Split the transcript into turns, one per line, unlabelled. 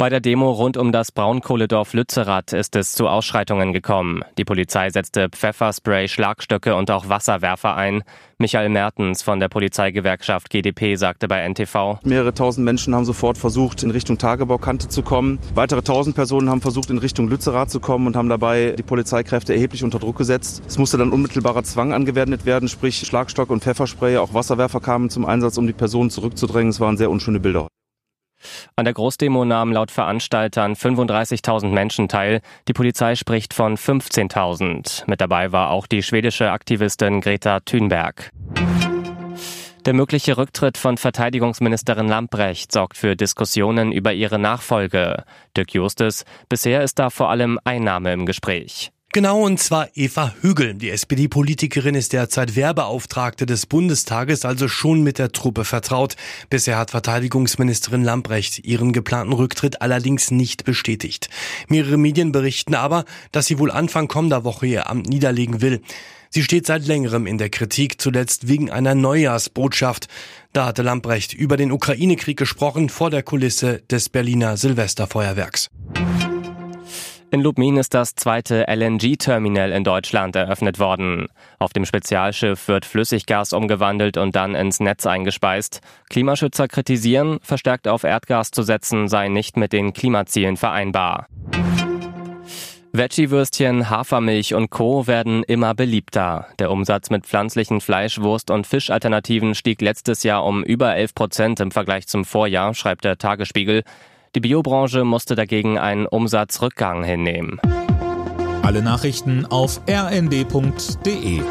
Bei der Demo rund um das Braunkohledorf Lützerath ist es zu Ausschreitungen gekommen. Die Polizei setzte Pfefferspray, Schlagstöcke und auch Wasserwerfer ein. Michael Mertens von der Polizeigewerkschaft GdP sagte bei NTV.
Mehrere tausend Menschen haben sofort versucht, in Richtung Tagebaukante zu kommen. Weitere tausend Personen haben versucht, in Richtung Lützerath zu kommen und haben dabei die Polizeikräfte erheblich unter Druck gesetzt. Es musste dann unmittelbarer Zwang angewendet werden, sprich Schlagstock und Pfefferspray. Auch Wasserwerfer kamen zum Einsatz, um die Personen zurückzudrängen. Es waren sehr unschöne Bilder.
An der Großdemo nahmen laut Veranstaltern 35.000 Menschen teil. Die Polizei spricht von 15.000. Mit dabei war auch die schwedische Aktivistin Greta Thunberg. Der mögliche Rücktritt von Verteidigungsministerin Lamprecht sorgt für Diskussionen über ihre Nachfolge. Dirk Justus, bisher ist da vor allem Einnahme im Gespräch.
Genau, und zwar Eva Hügel. Die SPD-Politikerin ist derzeit Werbeauftragte des Bundestages, also schon mit der Truppe vertraut. Bisher hat Verteidigungsministerin Lamprecht ihren geplanten Rücktritt allerdings nicht bestätigt. Mehrere Medien berichten aber, dass sie wohl Anfang kommender Woche ihr Amt niederlegen will. Sie steht seit längerem in der Kritik, zuletzt wegen einer Neujahrsbotschaft. Da hatte Lamprecht über den Ukraine-Krieg gesprochen vor der Kulisse des Berliner Silvesterfeuerwerks.
In Lubmin ist das zweite LNG-Terminal in Deutschland eröffnet worden. Auf dem Spezialschiff wird Flüssiggas umgewandelt und dann ins Netz eingespeist. Klimaschützer kritisieren, verstärkt auf Erdgas zu setzen sei nicht mit den Klimazielen vereinbar. Veggie-Würstchen, Hafermilch und Co. werden immer beliebter. Der Umsatz mit pflanzlichen Fleisch-, Wurst- und Fischalternativen stieg letztes Jahr um über 11 Prozent im Vergleich zum Vorjahr, schreibt der Tagesspiegel. Die Biobranche musste dagegen einen Umsatzrückgang hinnehmen.
Alle Nachrichten auf rnd.de